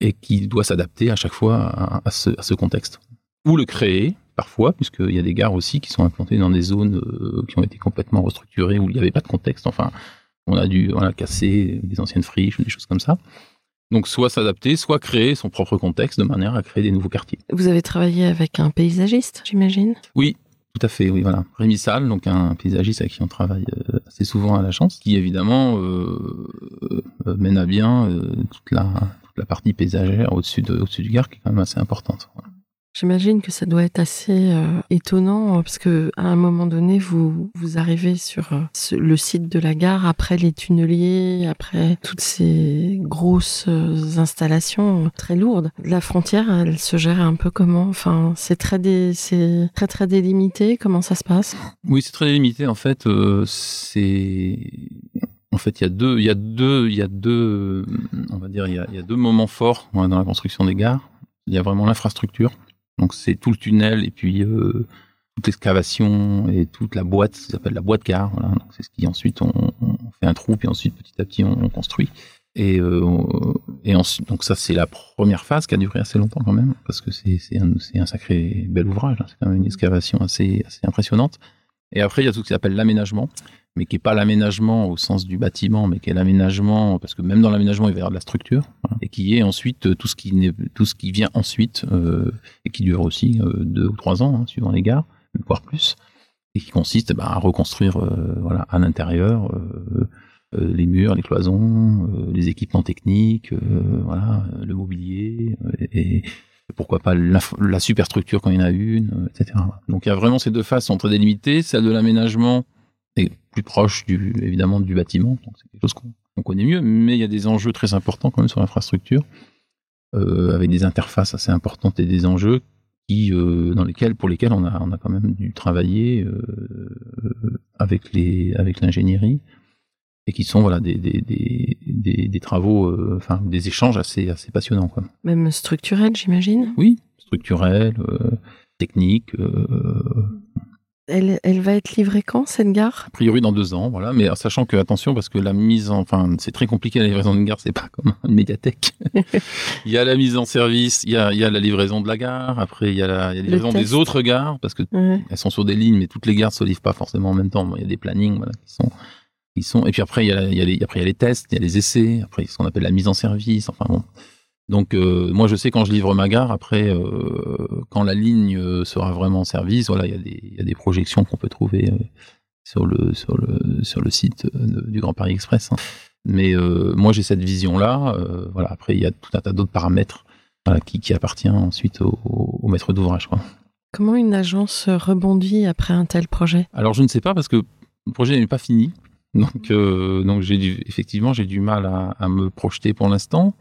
et qui doit s'adapter à chaque fois à, à ce, à ce contexte ou le créer parfois, puisqu'il y a des gares aussi qui sont implantées dans des zones euh, qui ont été complètement restructurées, où il n'y avait pas de contexte, enfin, on a dû voilà, casser des anciennes friches ou des choses comme ça. Donc soit s'adapter, soit créer son propre contexte de manière à créer des nouveaux quartiers. Vous avez travaillé avec un paysagiste, j'imagine? Oui, tout à fait, oui, voilà. Rémi Salle, donc un paysagiste avec qui on travaille euh, assez souvent à l'agence, qui évidemment euh, mène à bien euh, toute, la, toute la partie paysagère au-dessus de, au-dessus du gare, qui est quand même assez importante. Voilà. J'imagine que ça doit être assez euh, étonnant euh, parce que à un moment donné, vous vous arrivez sur euh, le site de la gare après les tunneliers, après toutes ces grosses installations très lourdes. La frontière, elle se gère un peu comment? Enfin, c'est très dé- c'est très très délimité. Comment ça se passe? Oui, c'est très limité. En fait, c'est en fait il y a deux, il y a deux, il y a deux, on va dire il y a, deux moments forts dans la construction des gares. Il y a vraiment l'infrastructure. Donc c'est tout le tunnel et puis euh, toute l'excavation et toute la boîte, ça s'appelle la boîte gare. Voilà. C'est ce qui ensuite on, fait un trou puis ensuite petit à petit on, on construit. Et, euh, et ensuite, donc ça c'est la première phase qui a duré assez longtemps quand même parce que c'est un, un sacré bel ouvrage. hein. C'est quand même une excavation assez assez impressionnante. Et après, il y a tout ce qui s'appelle l'aménagement, mais qui est pas l'aménagement au sens du bâtiment, mais qui est l'aménagement, parce que même dans l'aménagement, il va y avoir de la structure, et qui est ensuite euh, tout ce qui, n'est- tout ce qui vient ensuite, euh, et qui dure aussi euh, deux ou trois ans, hein, suivant les gares, voire plus, et qui consiste bah, à reconstruire euh, voilà, à l'intérieur les murs, les cloisons, les équipements techniques, voilà, le mobilier, et, pourquoi pas la superstructure quand il y en a une, euh, etc. Donc il y a vraiment ces deux sont très délimitées. Celle de l'aménagement est plus proche évidemment du bâtiment, donc c'est quelque chose qu'on connaît mieux, mais il y a des enjeux très importants quand même sur l'infrastructure, euh, avec des interfaces assez importantes et des enjeux euh, dans lesquels, pour lesquels on a, quand même dû travailler avec l'ingénierie et qui sont voilà des, des, des, des, des travaux, euh, enfin des échanges assez, assez passionnants quoi Même structurel, j'imagine. oui, structurel, euh, technique. euh, Elle, elle va être livrée quand cette gare? A priori dans deux ans, voilà. Mais sachant que attention parce que la mise, en, enfin, c'est très compliqué la livraison d'une gare, c'est pas comme une médiathèque. [laughs] il y a la mise en service, il y a, il y a la livraison de la gare. Après, il y a la, il y a la Le livraison des autres gares parce que Ouais. elles sont sur des lignes, mais toutes les gares se livrent pas forcément en même temps. Bon, Il y a des plannings, voilà, qui sont, sont. Et puis après, il y a, la- il y a les, après il y a les tests, il y a les essais. Après, ce qu'on appelle la mise en service. Enfin bon. Donc euh, moi je sais quand je livre ma gare, après euh, quand la ligne euh, sera vraiment en service, voilà, il y, a des- il y a des projections qu'on peut trouver sur le sur le sur le site du Grand Paris Express. hein. Mais euh, moi j'ai cette vision là. voilà, après il y a tout un tas d'autres paramètres voilà, qui, qui appartient ensuite au, au maître d'ouvrage. quoi. Comment une agence rebondit après un tel projet? Alors je ne sais pas parce que le projet n'est pas fini. Donc, euh, donc j'ai effectivement, j'ai du mal à, à me projeter pour l'instant.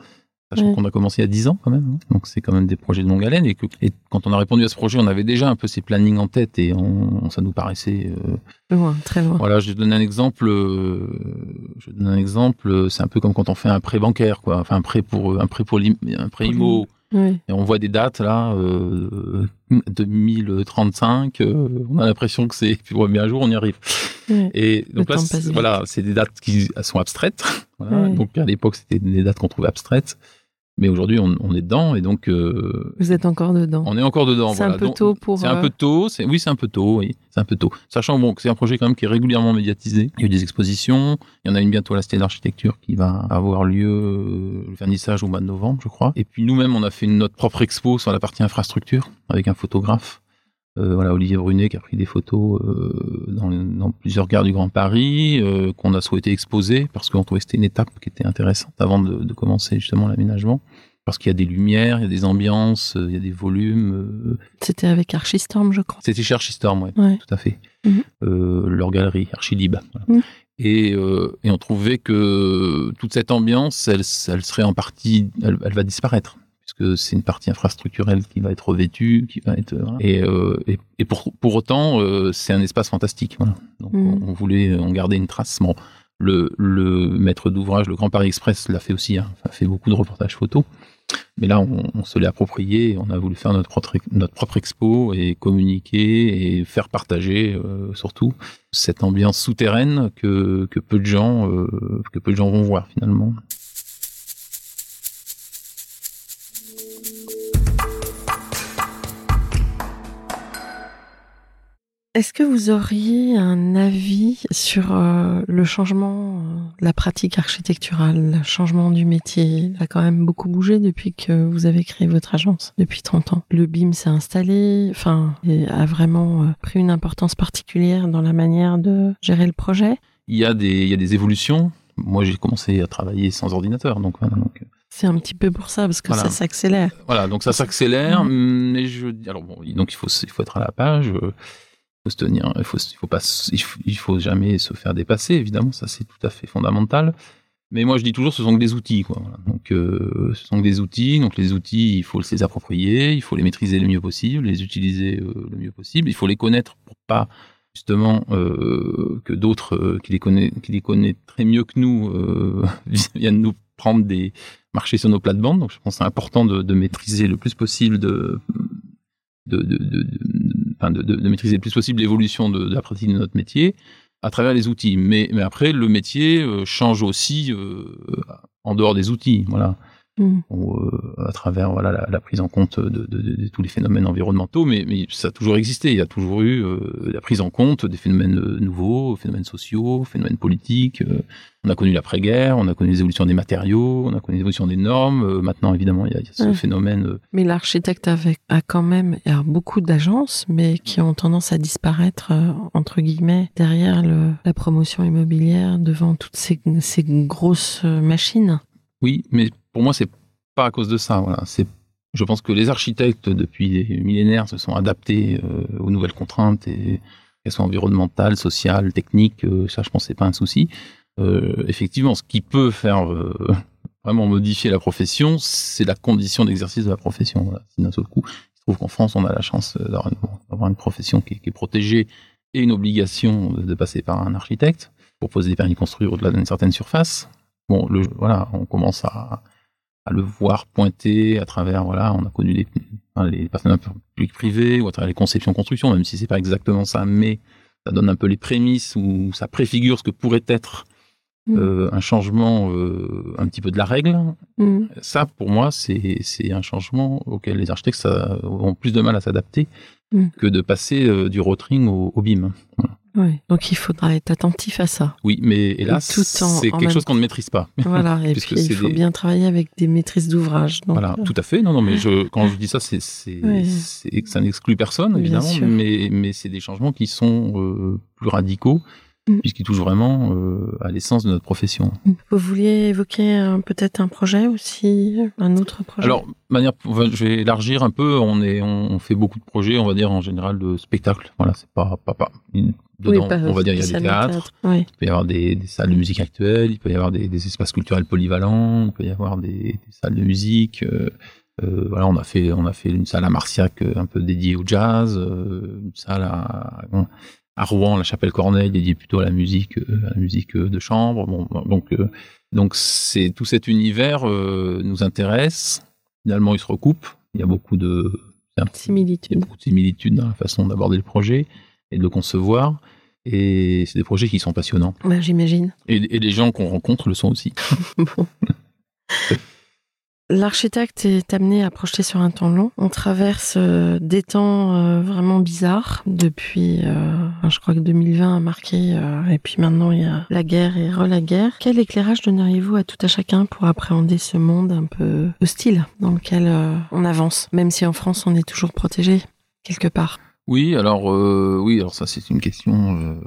Sachant Ouais. qu'on a commencé il y a 10 ans quand même. hein. Donc c'est quand même des projets de longue haleine. Et, que, et quand on a répondu à ce projet, on avait déjà un peu ces plannings en tête et on, ça nous paraissait. euh, Loin, très loin. voilà, je donne un exemple. euh, je donne un exemple. C'est un peu comme quand on fait un prêt bancaire, quoi. Enfin un prêt pour un prêt pour un prêt IMO. Oui. Et on voit des dates là, euh, 2035. euh, on a l'impression que c'est. Puis ouais, mais un jour on y arrive. Et donc Le là, voilà, c'est des dates qui sont abstraites. Voilà. Donc à l'époque, c'était des dates qu'on trouvait abstraites. Mais aujourd'hui, on, on est dedans et donc euh, Vous êtes encore dedans. on est encore dedans. C'est un peu tôt pour. C'est un euh, peu tôt. C'est oui, c'est un peu tôt. Oui, c'est un peu tôt. Sachant bon que c'est un projet quand même qui est régulièrement médiatisé. Il y a eu des expositions. Il y en a une bientôt à la Cité d'Architecture qui va avoir lieu euh, le vernissage au mois de novembre, je crois. Et puis nous-mêmes, on a fait notre propre expo sur la partie infrastructure avec un photographe. Euh, voilà, Olivier Brunet qui a pris des photos euh, dans, dans plusieurs gares du Grand Paris, euh, qu'on a souhaité exposer parce qu'on trouvait que c'était une étape qui était intéressante avant de, de commencer justement l'aménagement. Parce qu'il y a des lumières, il y a des ambiances, il y a des volumes. C'était avec Archistorm, je crois. c'était chez Archistorm, Ouais. tout à fait. Mhm. Leur galerie, Archilib. voilà. Mhm. Et, et on trouvait que toute cette ambiance, elle, elle serait en partie, elle, elle va disparaître. Puisque c'est une partie infrastructurelle qui va être revêtue, qui va être. voilà. Et, euh, et, et pour, pour autant, euh, c'est un espace fantastique. Voilà. Donc Mhm. on, on voulait en garder une trace. Bon, le, le maître d'ouvrage, le Grand Paris Express, l'a fait aussi, hein, a fait beaucoup de reportages photos. Mais là, on, on se l'est approprié, on a voulu faire notre propre, notre propre expo et communiquer et faire partager euh, surtout cette ambiance souterraine que, que peu de gens euh, que peu de gens vont voir finalement. Est-ce que vous auriez un avis sur euh, le changement euh, de la pratique architecturale, le changement du métier? Il a quand même beaucoup bougé depuis que vous avez créé votre agence, depuis 30 ans. Le BIM s'est installé, enfin, et a vraiment euh, pris une importance particulière dans la manière de gérer le projet. Il y a des il y a des évolutions. Moi, j'ai commencé à travailler sans ordinateur, donc voilà. Donc, C'est un petit peu pour ça, parce que Voilà. ça s'accélère. Voilà, donc ça s'accélère, mais je alors bon, donc il faut il faut être à la page, euh, faut se tenir, il faut faut pas il faut, jamais se faire dépasser évidemment, ça c'est tout à fait fondamental. Mais moi je dis toujours ce sont que des outils quoi. Donc euh, ce sont que des outils, donc les outils il faut les approprier, il faut les maîtriser le mieux possible, les utiliser euh, le mieux possible, il faut les connaître pour pas justement euh, que d'autres qui les connaissent qui connaîtraient mieux que nous [laughs] viennent nous prendre des marcher sur nos plates-bandes. Donc, je pense que c'est important de, maîtriser le plus possible de- de- de- de maîtriser le plus possible l'évolution de, de la pratique de notre métier à travers les outils. Mais, mais après, le métier euh, change aussi euh, en dehors des outils. Voilà Mm. ou, euh, à travers voilà la, la prise en compte de, de- de- de tous les phénomènes environnementaux, mais, mais ça a toujours existé. Il y a toujours eu euh, la prise en compte des phénomènes euh, nouveaux, phénomènes sociaux, phénomènes politiques. on a connu l'après-guerre, on a connu les évolutions des matériaux, on a connu les évolutions des normes. Maintenant, évidemment, il y a, il y a ce phénomène. Mais l'architecte a quand même il y a beaucoup d'agences, mais qui ont tendance à disparaître, entre guillemets, derrière le, la promotion immobilière, devant toutes ces, ces grosses machines. Oui, mais pour moi, c'est pas à cause de ça. Je pense que les architectes depuis des millénaires se sont adaptés euh, aux nouvelles contraintes qu'elles soient environnementales, sociales, techniques. euh, ça, je pense, c'est pas un souci. Euh, effectivement, ce qui peut faire [laughs] vraiment modifier la profession, c'est la condition d'exercice de la profession. Voilà. D'un seul coup, se trouve qu'en France, on a la chance d'avoir une, profession qui est, protégée et une obligation de, passer par un architecte pour poser des permis de construire au-delà d'une certaine surface. Bon, voilà, on commence à, à le voir pointer à travers, voilà, on a connu les, enfin, les partenariats publics-privés ou à travers les conceptions-constructions, même si c'est pas exactement ça, mais ça donne un peu les prémices ou ça préfigure ce que pourrait être Mm. euh, un changement euh, un petit peu de la règle. Mm. Ça, pour moi, c'est c'est un changement auquel les architectes ça, ont plus de mal à s'adapter Mm. que de passer euh, du rotring au, au BIM. Donc il faudra être attentif à ça. Oui, mais hélas, c'est quelque même chose qu'on ne maîtrise pas. [laughs] Voilà. Et puis il faut des- bien travailler avec des maîtrises d'ouvrage. Voilà, euh, tout à fait. Non, non, mais je, quand je dis ça, c'est, que ça n'exclut personne, évidemment, mais c'est des changements qui sont euh, plus radicaux, Mm. puisqu'ils touchent vraiment euh, à l'essence de notre profession. Vous vouliez évoquer euh, peut-être un projet aussi, un autre projet? Alors, manière, je vais élargir un peu. On est, on, fait beaucoup de projets, on va dire en général de spectacles. Voilà, c'est pas, pas, pas. Dedans, pas on va dire il y a des théâtres. théâtre. Oui. Il peut y avoir des, des salles de musique actuelles, il peut y avoir des, des espaces culturels polyvalents, il peut y avoir des, des salles de musique. euh, euh, voilà, on a fait, on a fait une salle à Marciac un peu dédiée au jazz, euh, une salle à, à Rouen, la Chapelle Corneille, dédiée plutôt à la musique, euh, à la musique euh, de chambre. Bon, donc, euh, donc c'est tout cet univers nous intéresse. Finalement, il se recoupe. Il y a beaucoup de il y a il y a Similitude. beaucoup de similitudes dans la façon d'aborder le projet et de le concevoir. Et c'est des projets qui sont passionnants. J'imagine. Et, et les gens qu'on rencontre le sont aussi. [laughs] [laughs] Bon. L'architecte est amené à projeter sur un temps long. On traverse euh, des temps euh, vraiment bizarres depuis, euh, je crois que 2020 a marqué, et puis maintenant il y a la guerre et re-la guerre. Quel éclairage donneriez-vous à tout à chacun pour appréhender ce monde un peu hostile dans lequel on avance, même si en France on est toujours protégé quelque part? Oui, alors oui, alors ça c'est une question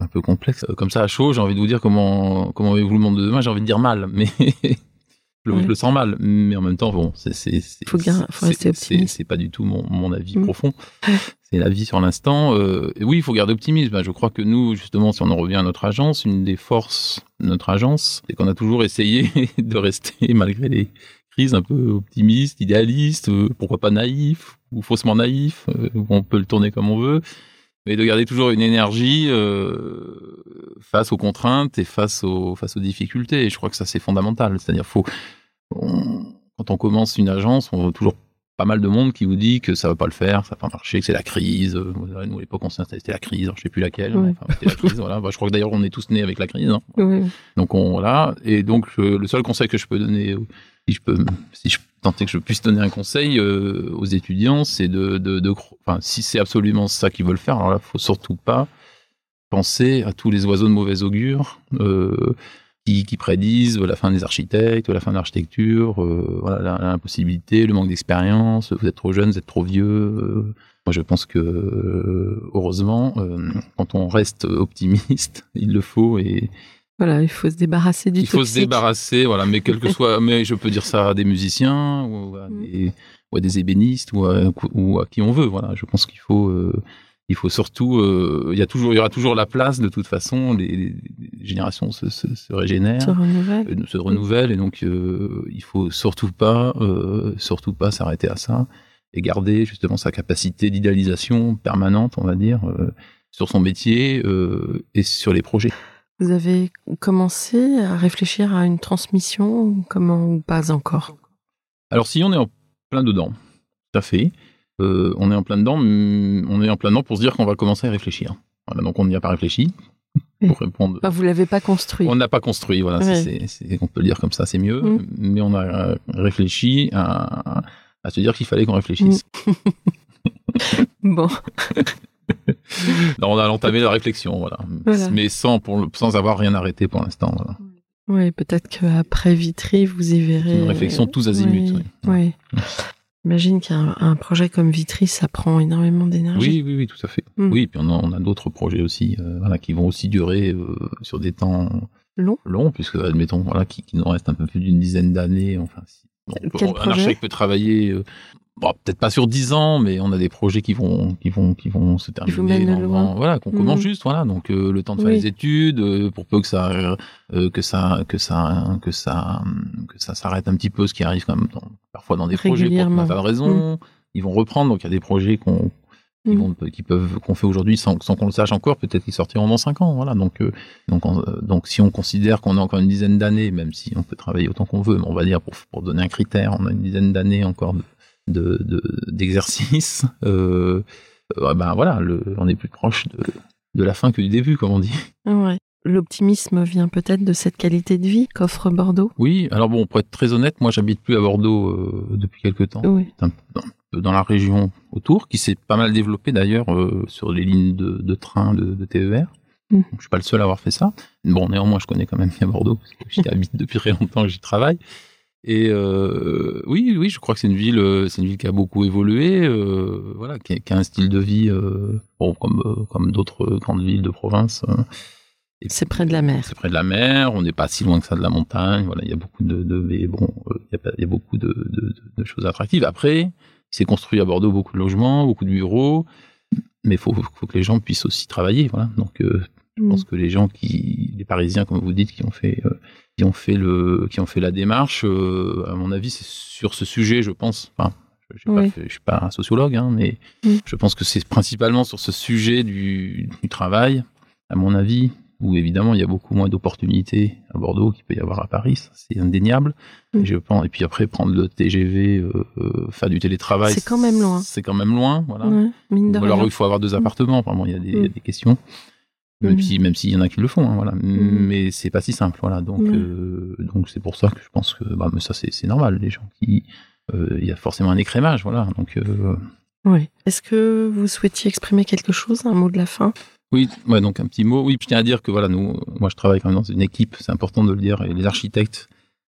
un peu complexe. Comme ça à chaud, j'ai envie de vous dire comment comment avez-vous le monde de demain? J'ai envie de dire mal, mais [laughs] le- Ouais. je le sens mal. Mais en même temps, bon, c'est pas du tout mon mon avis Mm. profond. [laughs] C'est la vie sur l'instant. Euh, oui, il faut garder optimisme. Ben, Je crois que nous, justement, si on en revient à notre agence, une des forces de notre agence, c'est qu'on a toujours essayé [laughs] de rester, malgré les crises, un peu optimiste, idéaliste, euh, pourquoi pas naïf ou faussement naïf. euh, on peut le tourner comme on veut, mais de garder toujours une énergie euh, face aux contraintes et face aux face aux difficultés. Et je crois que ça c'est fondamental. C'est-à-dire, faut on- quand on commence une agence, on voit toujours pas mal de monde qui vous dit que ça va pas le faire, ça va pas marcher, que c'est la crise. Euh, Nous, à l'époque, on s'est installé, c'était la crise, alors je sais plus laquelle. Ouais. Enfin, c'était la crise, voilà. Bah, je crois que d'ailleurs, on est tous nés avec la crise. hein. Donc on voilà. Et donc le seul conseil que je peux donner, si je peux, si je tentais que je puisse donner un conseil euh, aux étudiants, c'est de, de, de cro- enfin si c'est absolument ça qu'ils veulent faire, alors là, faut surtout pas penser à tous les oiseaux de mauvais augure euh, qui, qui prédisent la fin des architectes, la fin de l'architecture, euh, voilà l'impossibilité, le manque d'expérience. Vous êtes trop jeune, vous êtes trop vieux. euh. moi, je pense que euh, heureusement, euh, quand on reste optimiste, [laughs] il le faut et Voilà, il faut se débarrasser du il faut se débarrasser, voilà, mais quel que soit, mais je peux dire ça à des musiciens ou à Mm. des, ou à des ébénistes ou à, ou à qui on veut, voilà. Je pense qu'il faut, euh, il faut surtout, euh, il y a toujours, il y aura toujours la place de toute façon. Les, générations se, se, se régénèrent, se renouvelle. euh, se renouvellent, et donc euh, il faut surtout pas, euh, surtout pas s'arrêter à ça et garder justement sa capacité d'idéalisation permanente, on va dire, sur son métier et sur les projets. Vous avez commencé à réfléchir à une transmission comment ou pas encore? Alors si on est en plein dedans, tout à fait, euh, on est en plein dedans, hum, on est en plein dedans pour se dire qu'on va commencer à réfléchir. Voilà, donc on n'y a pas réfléchi. Pour répondre, Enfin, Vous l'avez pas construit. on n'a pas construit. Voilà, Ouais. c'est- c'est- on peut le dire comme ça, c'est mieux. Mm. Mais on a euh, réfléchi à, à se dire qu'il fallait qu'on réfléchisse. [laughs] Bon, [laughs] Non, on a entamé la réflexion, voilà. Voilà. Mais sans pour le- sans avoir rien arrêté pour l'instant. Voilà. oui, peut-être qu'après Vitry, vous y verrez. Une réflexion tous azimuts, Oui. oui. oui. J'imagine qu'un un projet comme Vitry, ça prend énormément d'énergie. Oui, oui, oui, tout à fait. Mm. Oui, puis on a, on a d'autres projets aussi, euh, voilà, qui vont aussi durer euh, sur des temps Long longs, puisque admettons, voilà, qui, qui nous reste un peu plus d'une dizaine d'années. Enfin, si, Quel un projet? architecte peut travailler, euh, bon, peut-être pas sur dix ans, mais on a des projets qui vont, qui vont, qui vont se terminer. dans- dans- voilà, qu'on Mm. commence juste, voilà. Donc euh, le temps de faire Oui. les études, euh, pour peu que ça, euh, que ça, que ça, que ça, que ça s'arrête un petit peu, ce qui arrive quand même dans- parfois dans des projets pour tout un tas de raisons. Ils vont reprendre, donc il y a des projets qu'on qui, vont, qui peuvent qu'on fait aujourd'hui sans, sans qu'on le sache encore, peut-être qu'ils sortiront dans cinq ans. Voilà. Donc, euh, donc, en- euh, donc, si on considère qu'on a encore une dizaine d'années, même si on peut travailler autant qu'on veut, mais on va dire pour, pour donner un critère, on a une dizaine d'années encore de de- de- d'exercice. euh, euh, ben voilà, le, on est plus proche de, de la fin que du début, comme on dit. Ouais. L'optimisme vient peut-être de cette qualité de vie qu'offre Bordeaux? Oui, alors bon, pour être très honnête, moi j'habite plus à Bordeaux euh, depuis quelques temps. Oui. Un peu dans, la région autour, qui s'est pas mal développée d'ailleurs sur les lignes de, de train, de, de TER. Mm. Donc, je suis pas le seul à avoir fait ça. Bon, néanmoins, je connais quand même bien Bordeaux, parce que j'y habite depuis très longtemps et j'y travaille. Et euh, oui, oui, je crois que c'est une ville, euh, c'est une ville qui a beaucoup évolué, euh, voilà, qui a, qui a un style de vie, euh, bon, comme comme d'autres grandes villes de province. hein. C'est près de la mer. c'est près de la mer, on n'est pas si loin que ça de la montagne. Voilà, il y a beaucoup de, de mais bon, il y a, y beaucoup de, de, de- de choses attractives. Après, il s'est construit à Bordeaux beaucoup de logements, beaucoup de bureaux, mais il faut, faut que les gens puissent aussi travailler. Voilà, donc je Mm. pense que les gens qui, les Parisiens, comme vous dites, qui ont fait, qui ont fait le, qui ont fait la démarche, euh, à mon avis, c'est sur ce sujet, je pense. Enfin, je, pas Oui. suis pas un sociologue, hein, mais Mm. je pense que c'est principalement sur ce sujet du, du travail, à mon avis, où évidemment il y a beaucoup moins d'opportunités à Bordeaux qu'il peut y avoir à Paris, c'est indéniable. Mm. Et je pense, et puis après prendre le TGV, euh, euh, faire du télétravail, C'est quand même loin. C'est quand même loin, voilà. Ou alors il faut avoir deux appartements. Vraiment, il y a des, il y a Mm. des questions. Même Mm. si, même s'il y en a qui le font, hein, voilà. Mais c'est pas si simple, voilà. Donc, euh, donc c'est pour ça que je pense que, bah, mais ça c'est, normal. Les gens qui, euh, il y a forcément un écrémage, voilà. Donc, euh, Oui. Est-ce que vous souhaitiez exprimer quelque chose, un mot de la fin? Oui, ouais, donc un petit mot. Oui, je tiens à dire que voilà, nous, moi je travaille quand même dans une équipe, c'est important de le dire. Et les architectes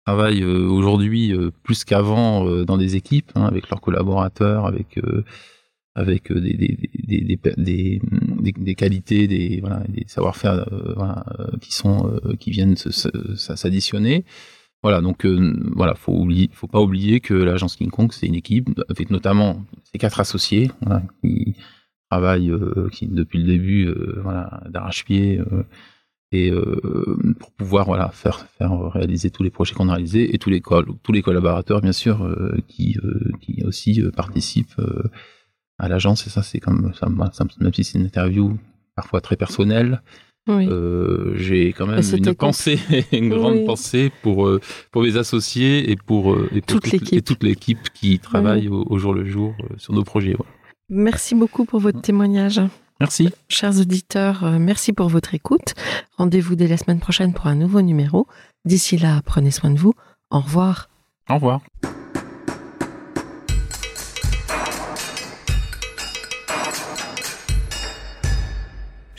travaillent aujourd'hui plus qu'avant dans des équipes, hein, avec leurs collaborateurs, avec avec euh, des, des, des, des, des, qualités, des, voilà, des savoir-faire euh, euh, qui sont euh, qui viennent s'additionner. Voilà, donc euh, voilà, faut oublier, faut pas oublier que l'agence King Kong c'est une équipe avec notamment ces quatre associés qui travaillent euh, qui depuis le début euh, voilà d'arrache-pied euh, et euh, pour pouvoir voilà faire faire réaliser tous les projets qu'on a réalisés et tous les tous les collaborateurs bien sûr euh, qui euh, qui aussi euh, participent euh, à l'agence et ça c'est comme ça, me- ça me- même si c'est une interview parfois très personnelle Oui. euh, j'ai quand même une pensée [laughs] une grande Oui. pensée pour euh, pour mes associés et pour euh, et pour Toute l'équipe. toute l'équipe qui travaille au, au jour le jour sur nos projets voilà. Merci beaucoup pour votre témoignage. merci Chers auditeurs, merci pour votre écoute. Rendez-vous dès la semaine prochaine pour un nouveau numéro. D'ici là, prenez soin de vous. Au revoir. au revoir